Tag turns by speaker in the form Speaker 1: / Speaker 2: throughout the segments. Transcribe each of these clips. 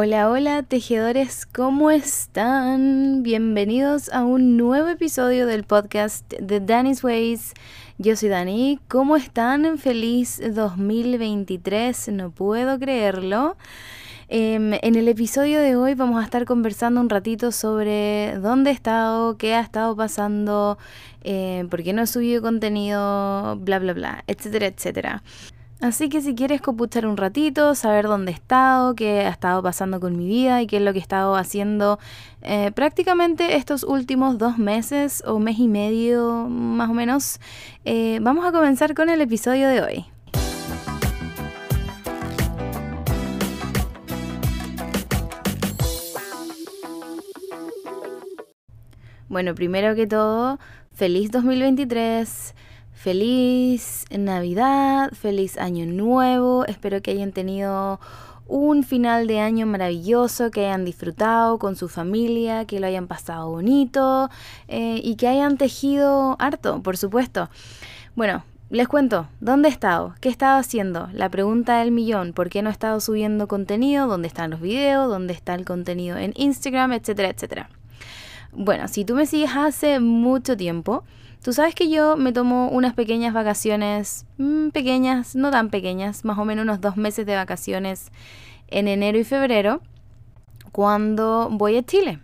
Speaker 1: Hola, hola tejedores, ¿cómo están? Bienvenidos a un nuevo episodio del podcast de Danny's Ways. Yo soy Dani, ¿cómo están? Feliz 2023, no puedo creerlo. Em, en el episodio de hoy vamos a estar conversando un ratito sobre dónde he estado, qué ha estado pasando, eh, por qué no he subido contenido, bla, bla, bla, etcétera, etcétera. Así que si quieres computar un ratito, saber dónde he estado, qué ha estado pasando con mi vida y qué es lo que he estado haciendo eh, prácticamente estos últimos dos meses o mes y medio más o menos, eh, vamos a comenzar con el episodio de hoy. Bueno, primero que todo, feliz 2023. Feliz Navidad, feliz Año Nuevo, espero que hayan tenido un final de año maravilloso, que hayan disfrutado con su familia, que lo hayan pasado bonito eh, y que hayan tejido harto, por supuesto. Bueno, les cuento, ¿dónde he estado? ¿Qué he estado haciendo? La pregunta del millón, ¿por qué no he estado subiendo contenido? ¿Dónde están los videos? ¿Dónde está el contenido en Instagram? Etcétera, etcétera. Bueno, si tú me sigues hace mucho tiempo, Tú sabes que yo me tomo unas pequeñas vacaciones, mm, pequeñas, no tan pequeñas, más o menos unos dos meses de vacaciones en enero y febrero, cuando voy a Chile.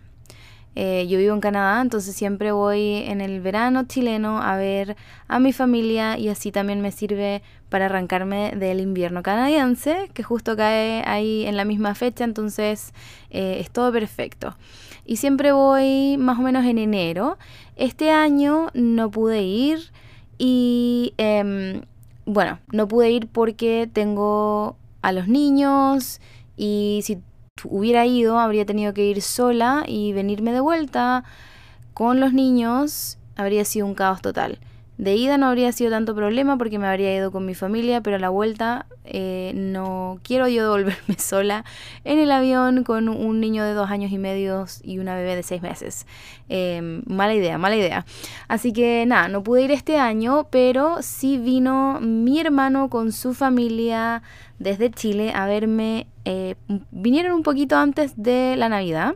Speaker 1: Eh, yo vivo en Canadá, entonces siempre voy en el verano chileno a ver a mi familia y así también me sirve para arrancarme del invierno canadiense, que justo cae ahí en la misma fecha, entonces eh, es todo perfecto y siempre voy más o menos en enero. Este año no pude ir y em, bueno, no pude ir porque tengo a los niños y si hubiera ido habría tenido que ir sola y venirme de vuelta con los niños habría sido un caos total. De ida no habría sido tanto problema porque me habría ido con mi familia, pero a la vuelta eh, no quiero yo devolverme sola en el avión con un niño de dos años y medio y una bebé de seis meses. Em, mala idea, mala idea. Así que nada, no pude ir este año, pero sí vino mi hermano con su familia desde Chile a verme. Eh, vinieron un poquito antes de la Navidad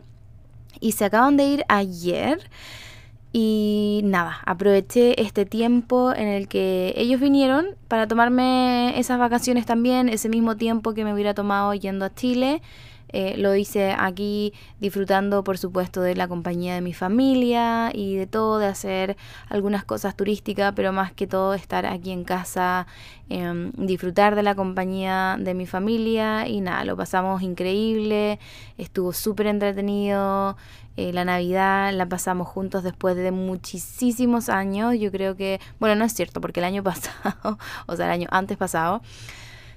Speaker 1: y se acaban de ir ayer. Y nada, aproveché este tiempo en el que ellos vinieron para tomarme esas vacaciones también, ese mismo tiempo que me hubiera tomado yendo a Chile. Eh, lo hice aquí disfrutando, por supuesto, de la compañía de mi familia y de todo, de hacer algunas cosas turísticas, pero más que todo estar aquí en casa, em, disfrutar de la compañía de mi familia y nada, lo pasamos increíble, estuvo súper entretenido. Eh, la Navidad la pasamos juntos después de muchísimos años. Yo creo que, bueno, no es cierto, porque el año pasado, o sea, el año antes pasado,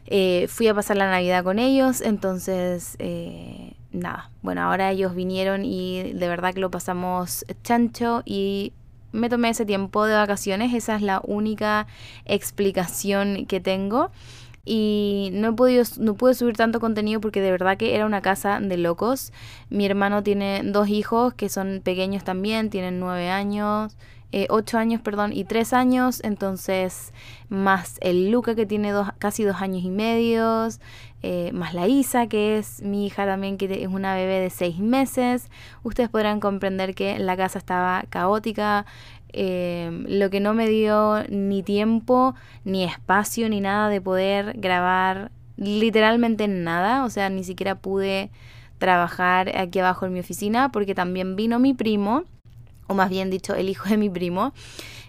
Speaker 1: eh, fui a pasar la Navidad con ellos, entonces, eh, nada, bueno, ahora ellos vinieron y de verdad que lo pasamos chancho y me tomé ese tiempo de vacaciones, esa es la única explicación que tengo. Y no he podido, no pude subir tanto contenido porque de verdad que era una casa de locos. Mi hermano tiene dos hijos que son pequeños también, tienen nueve años, eh, ocho años, perdón, y tres años, entonces más el Luca que tiene dos, casi dos años y medio, eh, más la Isa que es mi hija también que es una bebé de seis meses, ustedes podrán comprender que la casa estaba caótica, eh, lo que no me dio ni tiempo, ni espacio, ni nada de poder grabar literalmente nada, o sea, ni siquiera pude trabajar aquí abajo en mi oficina porque también vino mi primo o más bien dicho, el hijo de mi primo.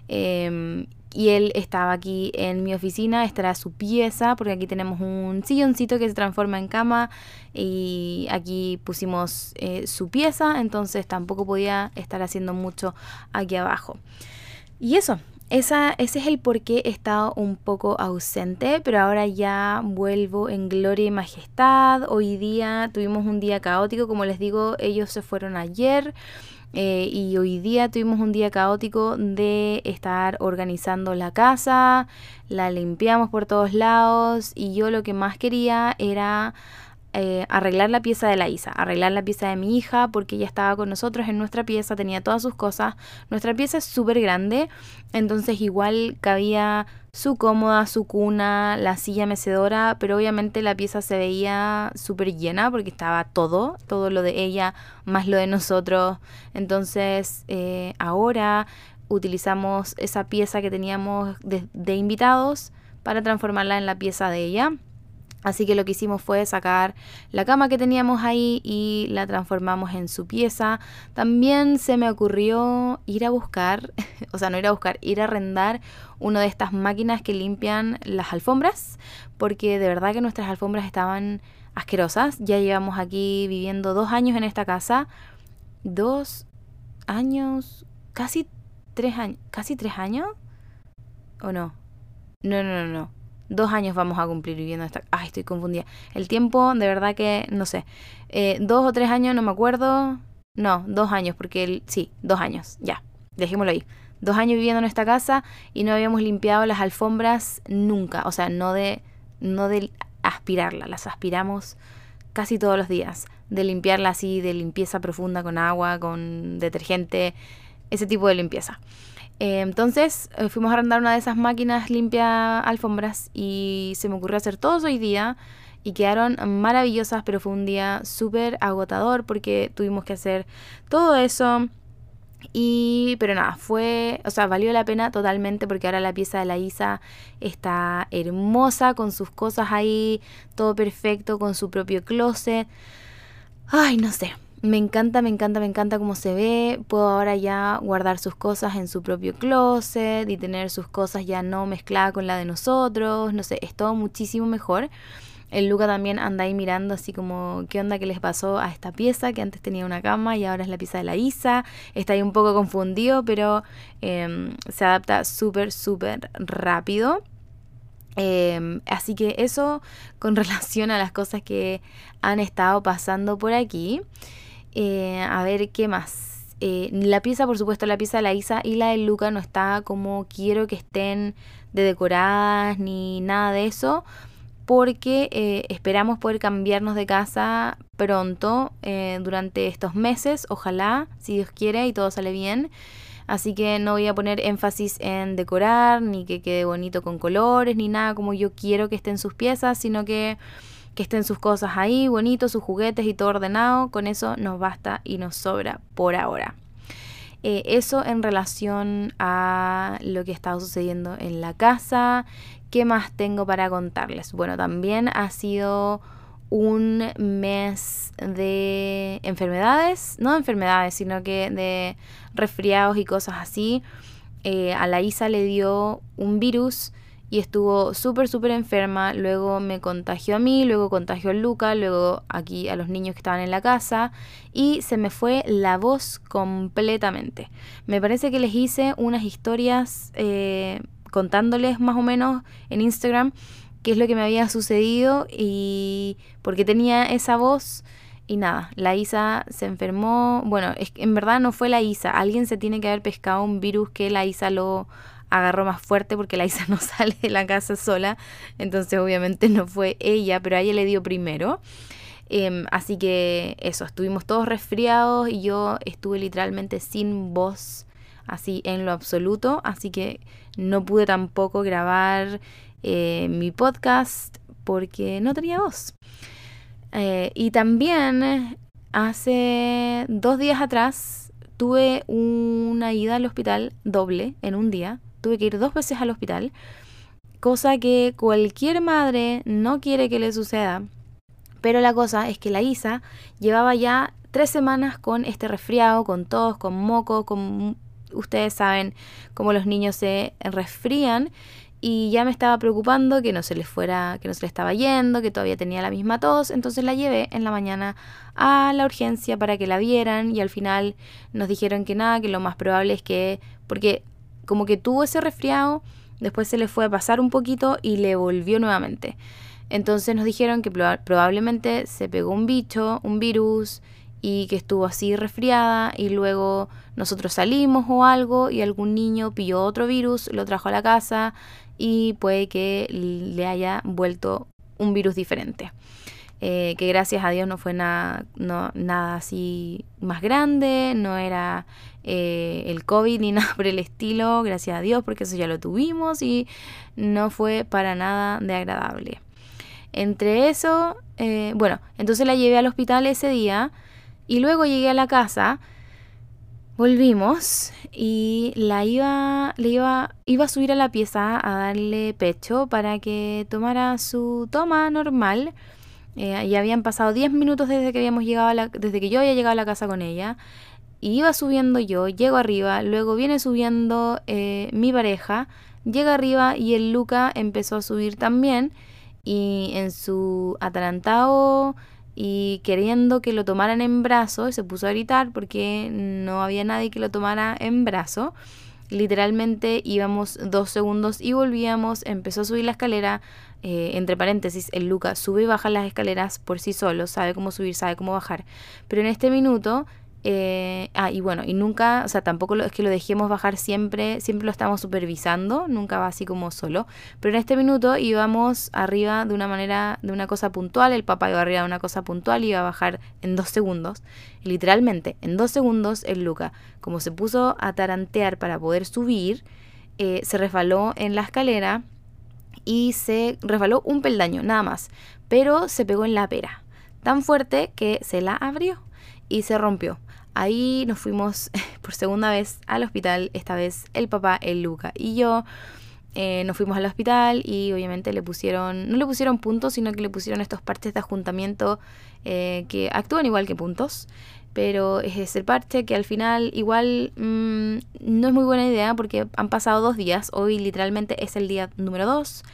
Speaker 1: Em, y él estaba aquí en mi oficina, esta era su pieza, porque aquí tenemos un silloncito que se transforma en cama y aquí pusimos eh, su pieza, entonces tampoco podía estar haciendo mucho aquí abajo. Y eso, esa, ese es el por qué he estado un poco ausente, pero ahora ya vuelvo en gloria y majestad. Hoy día tuvimos un día caótico, como les digo, ellos se fueron ayer. Eh, y hoy día tuvimos un día caótico de estar organizando la casa, la limpiamos por todos lados y yo lo que más quería era eh, arreglar la pieza de la Isa, arreglar la pieza de mi hija, porque ella estaba con nosotros en nuestra pieza, tenía todas sus cosas. Nuestra pieza es súper grande, entonces igual cabía su cómoda, su cuna, la silla mecedora, pero obviamente la pieza se veía súper llena porque estaba todo, todo lo de ella más lo de nosotros. Entonces eh, ahora utilizamos esa pieza que teníamos de invitados para transformarla en la pieza de ella. Así que lo que hicimos fue sacar la cama que teníamos ahí y la transformamos en su pieza. También se me ocurrió ir a buscar, o sea, no ir a buscar, ir a arrendar una de estas máquinas que limpian las alfombras, porque de verdad que nuestras alfombras estaban asquerosas. Ya llevamos aquí viviendo dos años en esta casa. Dos años, casi tres años, casi tres años. ¿O no? No, no, no, no Dos años vamos a cumplir viviendo esta... Ay, estoy confundida. El tiempo, de verdad que, no sé. Eh, dos o tres años, no me acuerdo. No, dos años, porque el... sí, dos años, ya. Dejémoslo ahí. Dos años viviendo en esta casa y no habíamos limpiado las alfombras nunca. O sea, no de, no de aspirarla, las aspiramos casi todos los días. De limpiarla así, de limpieza profunda con agua, con detergente, ese tipo de limpieza. Eh, entonces eh, fuimos a arrendar una de esas máquinas limpia alfombras y se me ocurrió hacer todos hoy día y quedaron maravillosas, pero fue un día súper agotador porque tuvimos que hacer todo eso. Y, pero nada, fue, o sea, valió la pena totalmente porque ahora la pieza de la Isa está hermosa con sus cosas ahí, todo perfecto, con su propio closet. Ay, no sé, me encanta, me encanta, me encanta cómo se ve. Puedo ahora ya guardar sus cosas en su propio closet y tener sus cosas ya no mezcladas con la de nosotros. No sé, es todo muchísimo mejor. El Luca también anda ahí mirando así como qué onda que les pasó a esta pieza que antes tenía una cama y ahora es la pieza de la Isa. Está ahí un poco confundido, pero em, se adapta súper, súper rápido. Em, así que eso con relación a las cosas que han estado pasando por aquí. Eh, a ver, ¿qué más? Eh, la pieza, por supuesto, la pieza de la Isa y la de Luca no está como quiero que estén de decoradas ni nada de eso, porque eh, esperamos poder cambiarnos de casa pronto durante estos meses, ojalá, si Dios quiere y todo sale bien. Así que no voy a poner énfasis en decorar, ni que quede bonito con colores, ni nada como yo quiero que estén sus piezas, sino que que estén sus cosas ahí, bonitos, sus juguetes y todo ordenado, con eso nos basta y nos sobra por ahora. Eh, eso en relación a lo que está sucediendo en la casa. ¿Qué más tengo para contarles? Bueno, también ha sido un mes de enfermedades, no enfermedades, sino que de resfriados y cosas así. Eh, a la Isa le dio un virus y estuvo súper, súper enferma. Luego me contagió a mí, luego contagió a Luca, luego aquí a los niños que estaban en la casa y se me fue la voz completamente. Me parece que les hice unas historias eh, contándoles más o menos en Instagram qué es lo que me había sucedido y por qué tenía esa voz. Y nada, la Isa se enfermó. Bueno, es en verdad no fue la Isa. Alguien se tiene que haber pescado un virus que la Isa lo agarró más fuerte porque la Isa no sale de la casa sola, entonces obviamente no fue ella, pero a ella le dio primero. Em, así que eso, estuvimos todos resfriados y yo estuve literalmente sin voz, así en lo absoluto, así que no pude tampoco grabar eh, mi podcast porque no tenía voz. Eh, y también hace dos días atrás tuve una ida al hospital doble en un día tuve que ir dos veces al hospital, cosa que cualquier madre no quiere que le suceda. Pero la cosa es que la Isa llevaba ya tres semanas con este resfriado, con tos, con moco, con ustedes saben cómo los niños se resfrían y ya me estaba preocupando que no se le fuera, que no se le estaba yendo, que todavía tenía la misma tos, entonces la llevé en la mañana a la urgencia para que la vieran y al final nos dijeron que nada, que lo más probable es que porque como que tuvo ese resfriado, después se le fue a pasar un poquito y le volvió nuevamente. Entonces nos dijeron que probablemente se pegó un bicho, un virus, y que estuvo así resfriada y luego nosotros salimos o algo y algún niño pilló otro virus, lo trajo a la casa y puede que le haya vuelto un virus diferente. Eh, que gracias a Dios no fue nada, no, nada así más grande, no era eh, el COVID ni nada por el estilo, gracias a Dios, porque eso ya lo tuvimos y no fue para nada de agradable. Entre eso, eh, bueno, entonces la llevé al hospital ese día y luego llegué a la casa, volvimos y la iba, le iba, iba a subir a la pieza a darle pecho para que tomara su toma normal. Eh, ya habían pasado 10 minutos desde que habíamos llegado a la, desde que yo había llegado a la casa con ella. Y iba subiendo yo, llego arriba, luego viene subiendo eh, mi pareja, llega arriba y el Luca empezó a subir también y en su atalantado y queriendo que lo tomaran en brazo, se puso a gritar porque no había nadie que lo tomara en brazo. Literalmente íbamos dos segundos y volvíamos, empezó a subir la escalera, eh, entre paréntesis, el Luca sube y baja las escaleras por sí solo, sabe cómo subir, sabe cómo bajar. Pero en este minuto eh, ah, y bueno, y nunca, o sea, tampoco es que lo dejemos bajar siempre, siempre lo estamos supervisando, nunca va así como solo. Pero en este minuto íbamos arriba de una manera, de una cosa puntual, el papá iba arriba de una cosa puntual y iba a bajar en dos segundos. literalmente, en dos segundos, el Luca, como se puso a tarantear para poder subir, eh, se resbaló en la escalera y se resbaló un peldaño, nada más. Pero se pegó en la pera, tan fuerte que se la abrió y se rompió. Ahí nos fuimos por segunda vez al hospital, esta vez el papá, el Luca y yo. Eh, nos fuimos al hospital y obviamente le pusieron, no le pusieron puntos, sino que le pusieron estos parches de ajuntamiento eh, que actúan igual que puntos. Pero es ese parche que al final igual mm, no es muy buena idea porque han pasado dos días. Hoy literalmente es el día número dos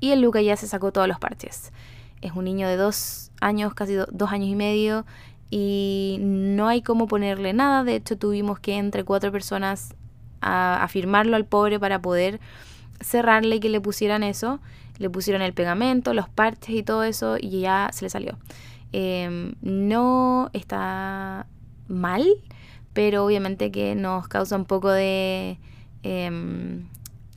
Speaker 1: y el Luca ya se sacó todos los parches. Es un niño de dos años, casi dos años y medio y no hay cómo ponerle nada. De hecho, tuvimos que entre cuatro personas a, firmarlo al pobre para poder cerrarle y que le pusieran eso. Le pusieron el pegamento, los parches y todo eso y ya se le salió. Em, no está mal, pero obviamente que nos causa un poco de, em,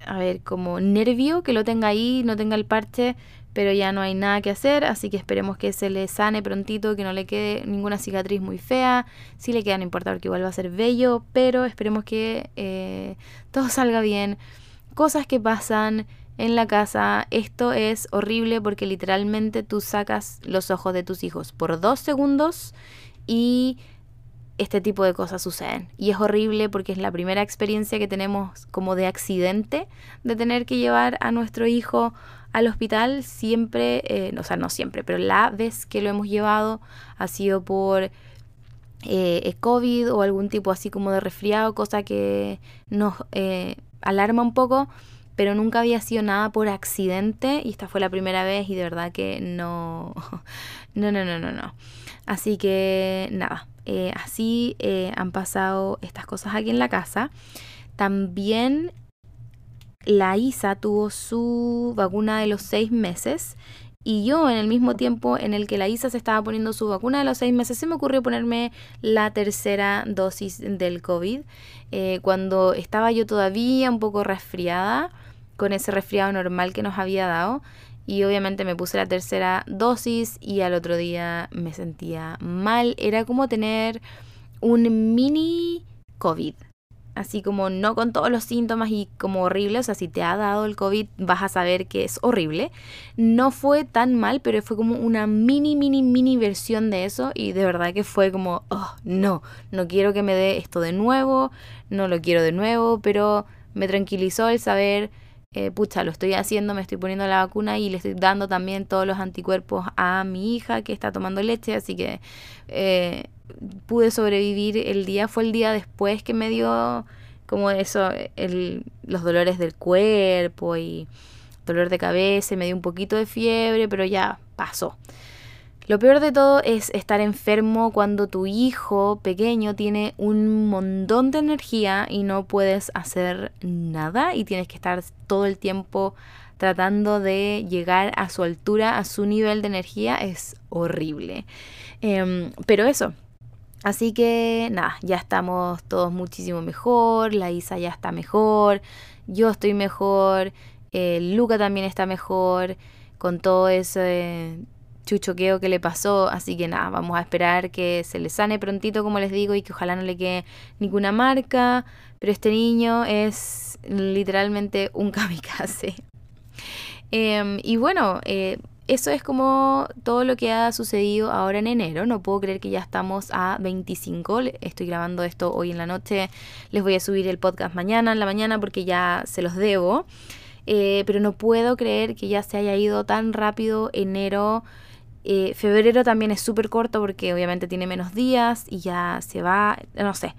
Speaker 1: a ver, como nervio que lo tenga ahí, no tenga el parche, pero ya no hay nada que hacer, así que esperemos que se le sane prontito, que no le quede ninguna cicatriz muy fea. Si le queda, no importa porque igual va a ser bello, pero esperemos que eh, todo salga bien. Cosas que pasan en la casa, esto es horrible porque literalmente tú sacas los ojos de tus hijos por dos segundos y este tipo de cosas suceden. Y es horrible porque es la primera experiencia que tenemos como de accidente de tener que llevar a nuestro hijo al hospital. Siempre, eh, o sea, no siempre, pero la vez que lo hemos llevado ha sido por eh, COVID o algún tipo así como de resfriado, cosa que nos eh, alarma un poco, pero nunca había sido nada por accidente y esta fue la primera vez y de verdad que no, no, no, no, no, no. Así que nada, así han pasado estas cosas aquí en la casa. También la Isa tuvo su vacuna de los seis meses y yo en el mismo tiempo en el que la Isa se estaba poniendo su vacuna de los seis meses, se me ocurrió ponerme la tercera dosis del COVID, eh, cuando estaba yo todavía un poco resfriada, con ese resfriado normal que nos había dado. Y obviamente me puse la tercera dosis y al otro día me sentía mal. Era como tener un mini COVID así como no con todos los síntomas y como horrible, o sea, si te ha dado el COVID vas a saber que es horrible. No fue tan mal, pero fue como una mini, mini, mini versión de eso y de verdad que fue como, oh, no, no quiero que me dé esto de nuevo, no lo quiero de nuevo, pero me tranquilizó el saber, eh, pucha, lo estoy haciendo, me estoy poniendo la vacuna y le estoy dando también todos los anticuerpos a mi hija que está tomando leche, así que... Eh, pude sobrevivir el día, fue el día después que me dio como eso, el, los dolores del cuerpo y dolor de cabeza, me dio un poquito de fiebre, pero ya pasó. Lo peor de todo es estar enfermo cuando tu hijo pequeño tiene un montón de energía y no puedes hacer nada y tienes que estar todo el tiempo tratando de llegar a su altura, a su nivel de energía. Es horrible. Em, pero eso, Así que nada, ya estamos todos muchísimo mejor, la Isa ya está mejor, yo estoy mejor, Luca también está mejor, con todo ese chuchoqueo que le pasó, así que nada, vamos a esperar que se le sane prontito, como les digo, y que ojalá no le quede ninguna marca, pero este niño es literalmente un kamikaze. Em, y bueno, eh, eso es como todo lo que ha sucedido ahora en enero. No puedo creer que ya estamos a 25. Estoy grabando esto hoy en la noche. Les voy a subir el podcast mañana en la mañana porque ya se los debo. Eh, pero no puedo creer que ya se haya ido tan rápido enero. Eh, febrero también es súper corto porque obviamente tiene menos días y ya se va, no sé.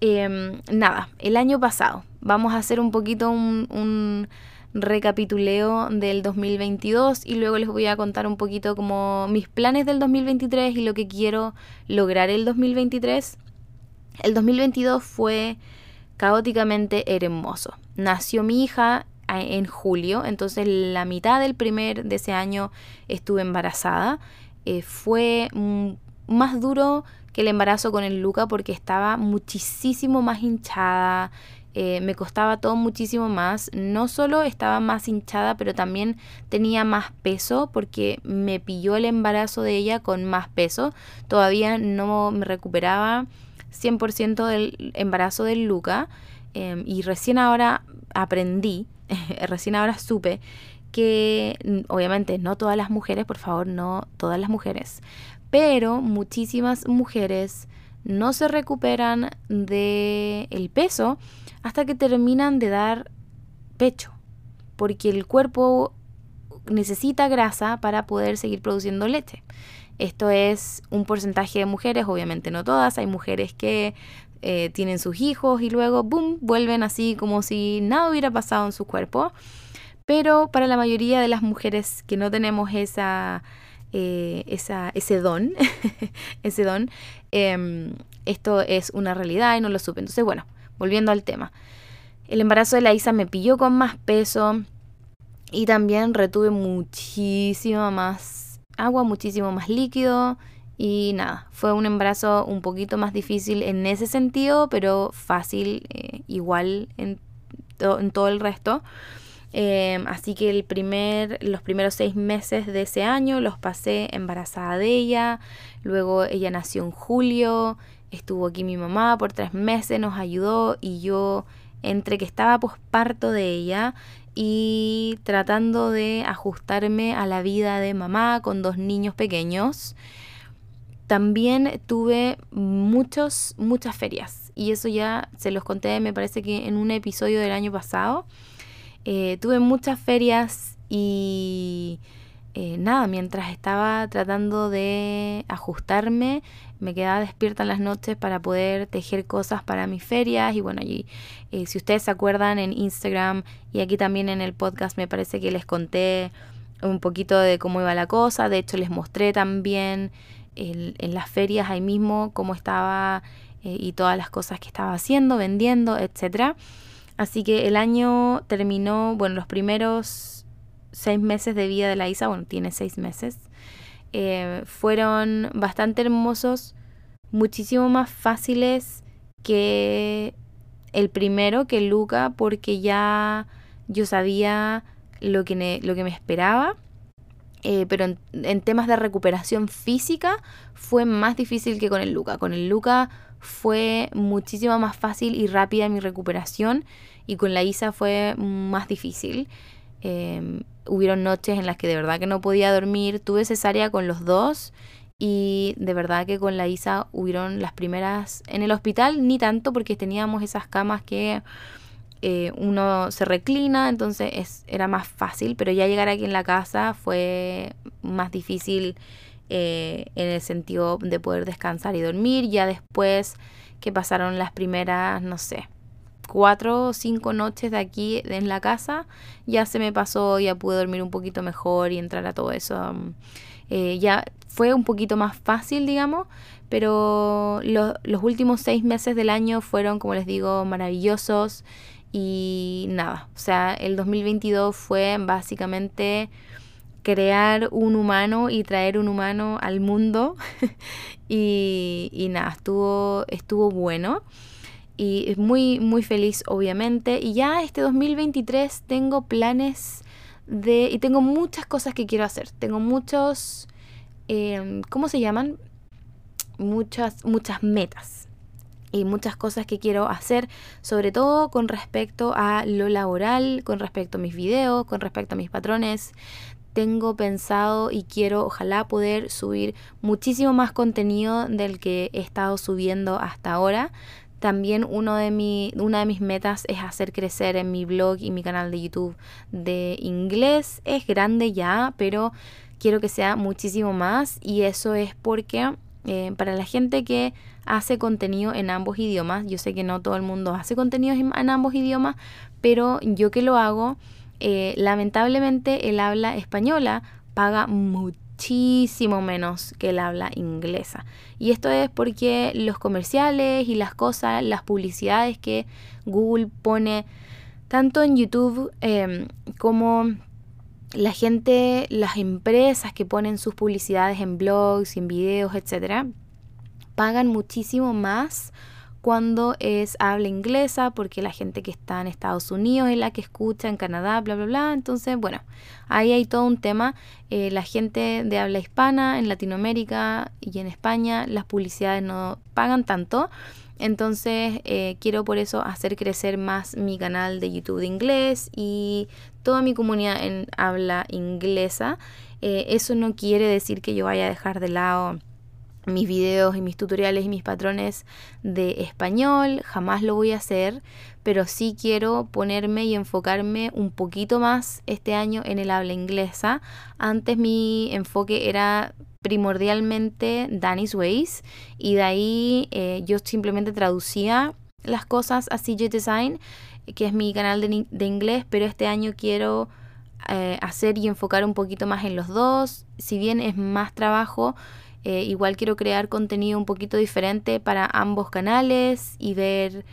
Speaker 1: Em, nada, el año pasado. Vamos a hacer un poquito un recapituleo del 2022 y luego les voy a contar un poquito como mis planes del 2023 y lo que quiero lograr el 2023. El 2022 fue caóticamente hermoso. Nació mi hija en julio, entonces la mitad del primer de ese año estuve embarazada. Eh, fue más duro que el embarazo con el Luca porque estaba muchísimo más hinchada, eh, me costaba todo muchísimo más. No solo estaba más hinchada, pero también tenía más peso porque me pilló el embarazo de ella con más peso. Todavía no me recuperaba 100% del embarazo del Luca. Em, y recién ahora aprendí, recién ahora supe que obviamente no todas las mujeres, por favor, no todas las mujeres, pero muchísimas mujeres no se recuperan del el peso hasta que terminan de dar pecho, porque el cuerpo necesita grasa para poder seguir produciendo leche. Esto es un porcentaje de mujeres, obviamente no todas, hay mujeres que eh, tienen sus hijos y luego, ¡boom!, vuelven así como si nada hubiera pasado en su cuerpo. Pero para la mayoría de las mujeres que no tenemos esa, eh, ese don, ese don, em, esto es una realidad y no lo supe. Entonces, bueno, volviendo al tema. El embarazo de la Isa me pilló con más peso y también retuve muchísimo más agua, muchísimo más líquido y nada, fue un embarazo un poquito más difícil en ese sentido, pero fácil eh, igual en, todo el resto. Em, así que el primer, los primeros seis meses de ese año los pasé embarazada de ella. Luego ella nació en julio. Estuvo aquí mi mamá por tres meses, nos ayudó y yo entre que estaba posparto de ella y tratando de ajustarme a la vida de mamá con dos niños pequeños, también tuve muchos, muchas ferias. Y eso ya se los conté, me parece que en un episodio del año pasado. Eh, tuve muchas ferias y eh, nada, mientras estaba tratando de ajustarme, me quedaba despierta en las noches para poder tejer cosas para mis ferias y bueno, allí, eh, si ustedes se acuerdan en Instagram y aquí también en el podcast me parece que les conté un poquito de cómo iba la cosa, de hecho les mostré también en las ferias ahí mismo cómo estaba eh, y todas las cosas que estaba haciendo, vendiendo, etcétera. Así que el año terminó, bueno, los primeros seis meses de vida de la Isa, bueno, tiene seis meses, eh, fueron bastante hermosos, muchísimo más fáciles que el primero, que Luca, porque ya yo sabía lo que, lo que me esperaba. Eh, pero en, temas de recuperación física fue más difícil que con el Luca. Con el Luca fue muchísimo más fácil y rápida mi recuperación y con la Isa fue más difícil. Eh, hubieron noches en las que de verdad que no podía dormir. Tuve cesárea con los dos y de verdad que con la Isa hubieron las primeras en el hospital, ni tanto porque teníamos esas camas que eh, uno se reclina, entonces es, era más fácil, pero ya llegar aquí en la casa fue más difícil eh, en el sentido de poder descansar y dormir. Ya después que pasaron las primeras, no sé, cuatro o cinco noches de aquí en la casa, ya se me pasó, ya pude dormir un poquito mejor y entrar a todo eso. Um, eh, ya fue un poquito más fácil, digamos, pero los últimos seis meses del año fueron, como les digo, maravillosos y nada, o sea, el 2022 fue básicamente crear un humano y traer un humano al mundo y, nada, estuvo, estuvo bueno y muy, muy feliz obviamente. Y ya este 2023 tengo planes de... y tengo muchas cosas que quiero hacer. Tengo muchos em, ¿cómo se llaman? Muchas, muchas metas y muchas cosas que quiero hacer, sobre todo con respecto a lo laboral, con respecto a mis videos, con respecto a mis patrones. Tengo pensado y quiero ojalá poder subir muchísimo más contenido del que he estado subiendo hasta ahora. También uno de mi, una de mis metas es hacer crecer en mi blog y mi canal de YouTube de inglés. Es grande ya, pero quiero que sea muchísimo más y eso es porque eh, para la gente que hace contenido en ambos idiomas, yo sé que no todo el mundo hace contenido en ambos idiomas, pero yo que lo hago, eh, lamentablemente el habla española paga muchísimo menos que el habla inglesa. Y esto es porque los comerciales y las cosas, las publicidades que Google pone tanto en YouTube em, como la gente, las empresas que ponen sus publicidades en blogs, en videos, etcétera, pagan muchísimo más cuando es habla inglesa, porque la gente que está en Estados Unidos es la que escucha, en Canadá, bla, bla, bla. Entonces, bueno, ahí hay todo un tema. Eh, la gente de habla hispana en Latinoamérica y en España, las publicidades no pagan tanto. Entonces eh, quiero por eso hacer crecer más mi canal de YouTube de inglés y toda mi comunidad en habla inglesa. Eh, eso no quiere decir que yo vaya a dejar de lado mis videos y mis tutoriales y mis patrones de español, jamás lo voy a hacer, pero sí quiero ponerme y enfocarme un poquito más este año en el habla inglesa. Antes mi enfoque era primordialmente Danny's Ways y de ahí eh, yo simplemente traducía las cosas a CJ Design, que es mi canal de, inglés, pero este año quiero eh, hacer y enfocar un poquito más en los dos. Si bien es más trabajo, eh, igual quiero crear contenido un poquito diferente para ambos canales y ver,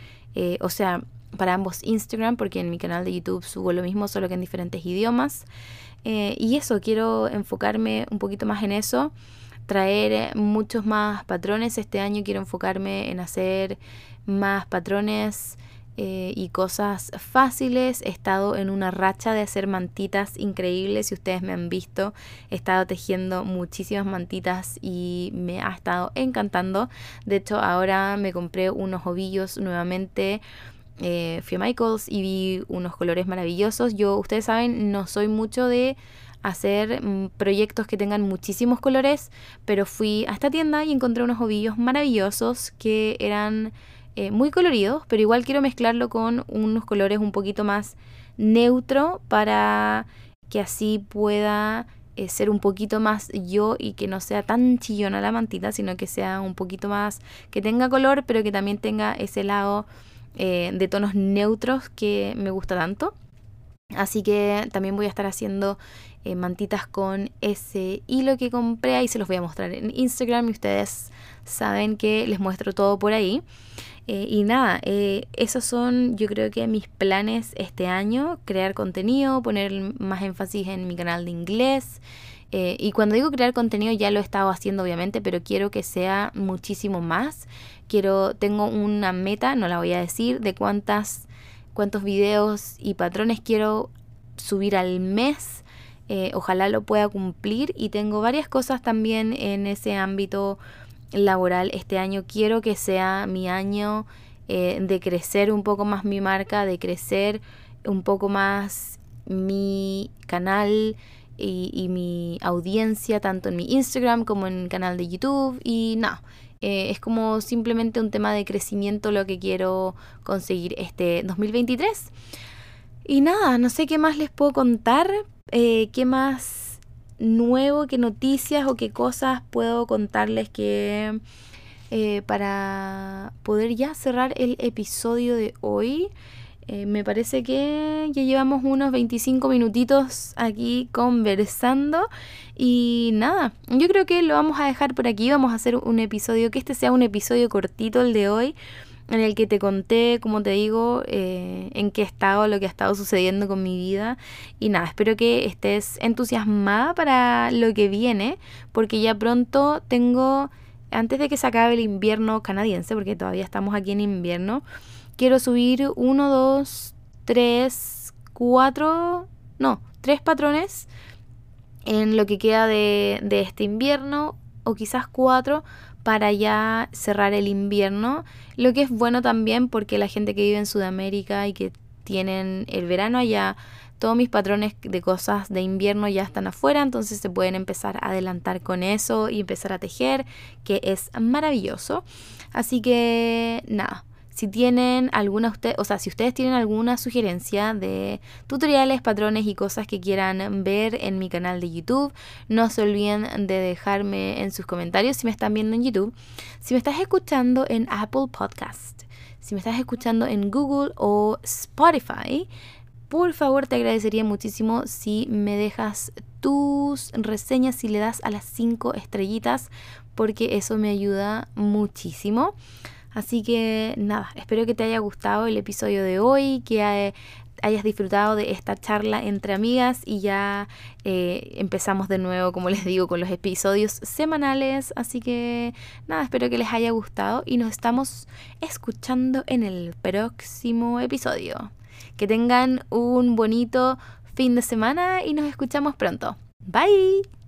Speaker 1: o sea, para ambos Instagram, porque en mi canal de YouTube subo lo mismo, solo que en diferentes idiomas. Eh, y eso, quiero enfocarme un poquito más en eso, traer eh, muchos más patrones. Este año quiero enfocarme en hacer más patrones eh, y cosas fáciles. He estado en una racha de hacer mantitas increíbles. Si ustedes me han visto, he estado tejiendo muchísimas mantitas y me ha estado encantando. De hecho, ahora me compré unos ovillos nuevamente eh, fui a Michaels y vi unos colores maravillosos. Yo, ustedes saben, no soy mucho de hacer mm, proyectos que tengan muchísimos colores, pero fui a esta tienda y encontré unos ovillos maravillosos que eran eh, muy coloridos, pero igual quiero mezclarlo con unos colores un poquito más neutro para que así pueda eh, ser un poquito más yo y que no sea tan chillona la mantita, sino que sea un poquito más, que tenga color, pero que también tenga ese lado eh, de tonos neutros que me gusta tanto. Así que también voy a estar haciendo eh, mantitas con ese hilo que compré. Ahí se los voy a mostrar en Instagram y ustedes saben que les muestro todo por ahí. Eh, y nada, esos son yo creo que mis planes este año. Crear contenido, poner más énfasis en mi canal de inglés. Y cuando digo crear contenido ya lo he estado haciendo obviamente, pero quiero que sea muchísimo más quiero, tengo una meta, no la voy a decir, de cuántas, cuántos videos y patrones quiero subir al mes. Eh, ojalá lo pueda cumplir y tengo varias cosas también en ese ámbito laboral este año. Quiero que sea mi año eh, de crecer un poco más mi marca, de crecer un poco más mi canal y, mi audiencia, tanto en mi Instagram como en el canal de YouTube. Y nada, eh, es como simplemente un tema de crecimiento lo que quiero conseguir este 2023. Y nada, no sé qué más les puedo contar, eh, qué más nuevo, qué noticias o qué cosas puedo contarles que eh, para poder ya cerrar el episodio de hoy. Eh, me parece que ya llevamos unos 25 minutitos aquí conversando y nada, yo creo que lo vamos a dejar por aquí, vamos a hacer un episodio, que este sea un episodio cortito el de hoy, en el que te conté, como te digo, eh, en qué estado, lo que ha estado sucediendo con mi vida. Y nada, espero que estés entusiasmada para lo que viene, porque ya pronto tengo, antes de que se acabe el invierno canadiense, porque todavía estamos aquí en invierno, quiero subir uno, dos, tres, cuatro, no, tres patrones en lo que queda de, este invierno o quizás cuatro para ya cerrar el invierno, lo que es bueno también porque la gente que vive en Sudamérica y que tienen el verano allá, todos mis patrones de cosas de invierno ya están afuera, entonces se pueden empezar a adelantar con eso y empezar a tejer, que es maravilloso. Así que nada, si tienen alguna usted, o sea, si ustedes tienen alguna sugerencia de tutoriales, patrones y cosas que quieran ver en mi canal de YouTube, no se olviden de dejarme en sus comentarios si me están viendo en YouTube. Si me estás escuchando en Apple Podcast, si me estás escuchando en Google o Spotify, por favor te agradecería muchísimo si me dejas tus reseñas, si le das a las 5 estrellitas, porque eso me ayuda muchísimo. Así que nada, espero que te haya gustado el episodio de hoy, que hayas disfrutado de esta charla entre amigas y ya eh, empezamos de nuevo, como les digo, con los episodios semanales. Así que nada, espero que les haya gustado y nos estamos escuchando en el próximo episodio. Que tengan un bonito fin de semana y nos escuchamos pronto. Bye.